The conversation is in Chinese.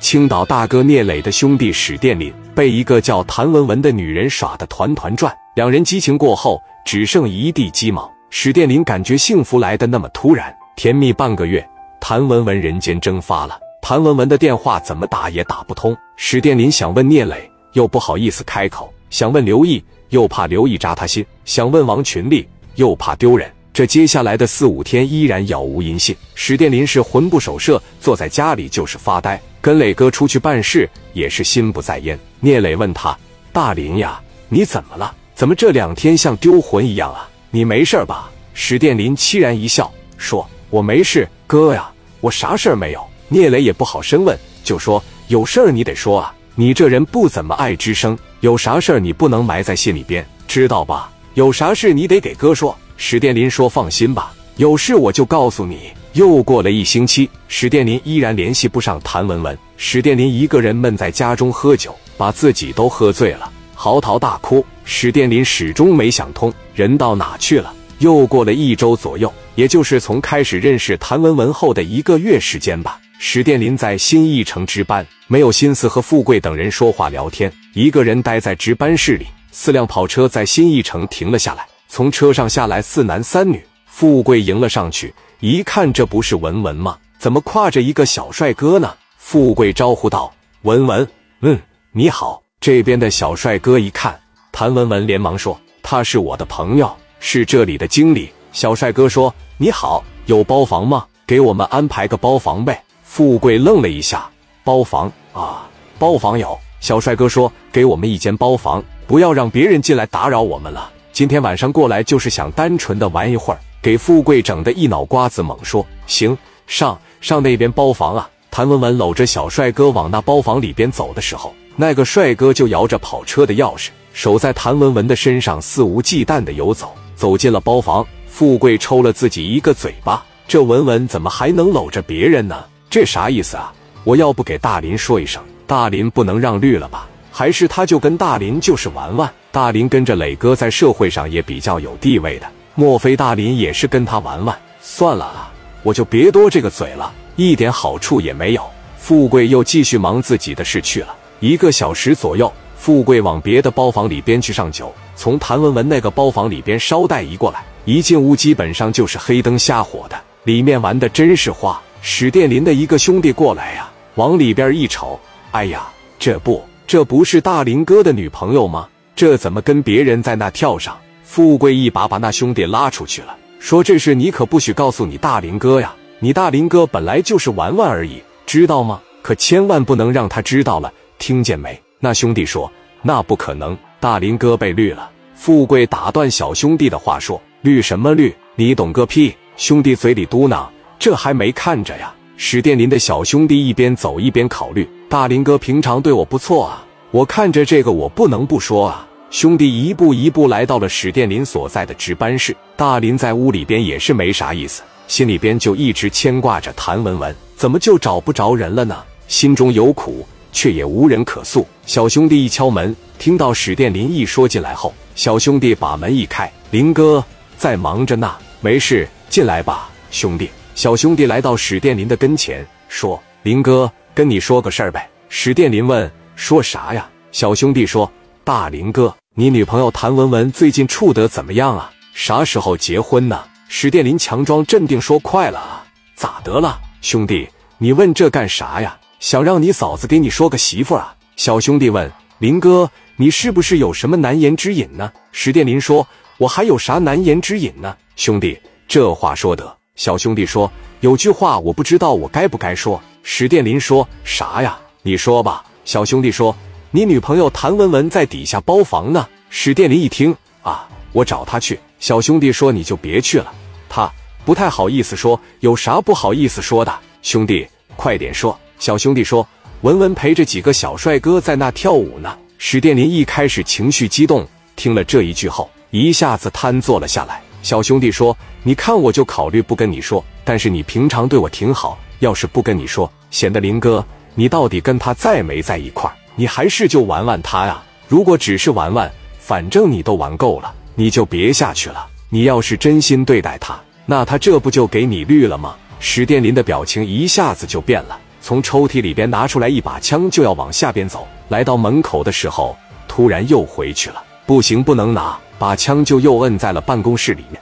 青岛大哥聂磊的兄弟史殿林被一个叫谭文文的女人耍得团团转，两人激情过后只剩一地鸡毛。史殿林感觉幸福来的那么突然，甜蜜半个月，谭文文人间蒸发了。谭文文的电话怎么打也打不通。史殿林想问聂磊，又不好意思开口；想问刘毅，又怕刘毅扎他心；想问王群力，又怕丢人。这接下来的四五天依然杳无音信。史殿林是魂不守舍，坐在家里就是发呆。跟磊哥出去办事也是心不在焉。聂磊问他：“大林呀，你怎么了？怎么这两天像丢魂一样啊？你没事吧？”史殿林凄然一笑，说：“我没事，哥呀，我啥事儿没有。”聂磊也不好深问，就说：“有事儿你得说啊，你这人不怎么爱吱声，有啥事儿你不能埋在心里边，知道吧？有啥事你得给哥说。”史殿林说：“放心吧，有事我就告诉你。”又过了一星期，史殿林依然联系不上谭文文。史殿林一个人闷在家中喝酒，把自己都喝醉了，嚎啕大哭。史殿林始终没想通，人到哪去了？又过了一周左右，也就是从开始认识谭文文后的一个月时间吧。史殿林在新艺城值班，没有心思和富贵等人说话聊天，一个人待在值班室里。四辆跑车在新艺城停了下来。从车上下来四男三女，富贵迎了上去，一看这不是文文吗？怎么挎着一个小帅哥呢？富贵招呼道：“文文，嗯，你好。”这边的小帅哥一看，谭文文连忙说：“他是我的朋友，是这里的经理。”小帅哥说：“你好，有包房吗？给我们安排个包房呗。”富贵愣了一下：“包房啊，包房有。”小帅哥说：“给我们一间包房，不要让别人进来打扰我们了。”今天晚上过来就是想单纯的玩一会儿，给富贵整的一脑瓜子猛说行上上那边包房啊！谭文文搂着小帅哥往那包房里边走的时候，那个帅哥就摇着跑车的钥匙，手在谭文文的身上肆无忌惮的游走，走进了包房。富贵抽了自己一个嘴巴，这文文怎么还能搂着别人呢？这啥意思啊？我要不给大林说一声，大林不能让绿了吧？还是他就跟大林就是玩玩？大林跟着磊哥在社会上也比较有地位的，莫非大林也是跟他玩玩？算了啊，我就别多这个嘴了，一点好处也没有。富贵又继续忙自己的事去了。一个小时左右，富贵往别的包房里边去上酒，从谭文文那个包房里边捎带一过来。一进屋，基本上就是黑灯瞎火的，里面玩的真是花。史殿林的一个兄弟过来呀，往里边一瞅，哎呀，这不，这不是大林哥的女朋友吗？这怎么跟别人在那跳上？富贵一把把那兄弟拉出去了，说：“这事你可不许告诉你大林哥呀！你大林哥本来就是玩玩而已，知道吗？可千万不能让他知道了，听见没？”那兄弟说：“那不可能，大林哥被绿了。”富贵打断小兄弟的话说：“绿什么绿？你懂个屁！”兄弟嘴里嘟囔：“这还没看着呀。”史殿林的小兄弟一边走一边考虑：“大林哥平常对我不错啊，我看着这个我不能不说啊。”兄弟一步一步来到了史殿林所在的值班室。大林在屋里边也是没啥意思，心里边就一直牵挂着谭文文，怎么就找不着人了呢？心中有苦，却也无人可诉。小兄弟一敲门，听到史殿林一说进来后，小兄弟把门一开：“林哥在忙着呢，没事，进来吧，兄弟。”小兄弟来到史殿林的跟前，说：“林哥，跟你说个事儿呗。”史殿林问：“说啥呀？”小兄弟说：“大林哥。”你女朋友谭文文最近处得怎么样啊？啥时候结婚呢？史殿林强装镇定说：“快了啊，咋得了，兄弟？你问这干啥呀？想让你嫂子给你说个媳妇啊？”小兄弟问：“林哥，你是不是有什么难言之隐呢？”史殿林说：“我还有啥难言之隐呢？”兄弟，这话说得。小兄弟说：“有句话我不知道，我该不该说？”史殿林说：“啥呀？你说吧。”小兄弟说。你女朋友谭文文在底下包房呢。史殿林一听啊，我找她去。小兄弟说你就别去了，他不太好意思说，有啥不好意思说的？兄弟，快点说。小兄弟说，文文陪着几个小帅哥在那跳舞呢。史殿林一开始情绪激动，听了这一句后，一下子瘫坐了下来。小兄弟说，你看我就考虑不跟你说，但是你平常对我挺好，要是不跟你说，显得林哥你到底跟他在没在一块儿？你还是就玩玩他呀？如果只是玩玩，反正你都玩够了，你就别下去了。你要是真心对待他，那他这不就给你绿了吗？史殿林的表情一下子就变了，从。抽屉里边拿出来一把枪，就要往下边走。来到门口的时候，突然又回去了。不行，不能拿，把枪就又摁在了办公室里面。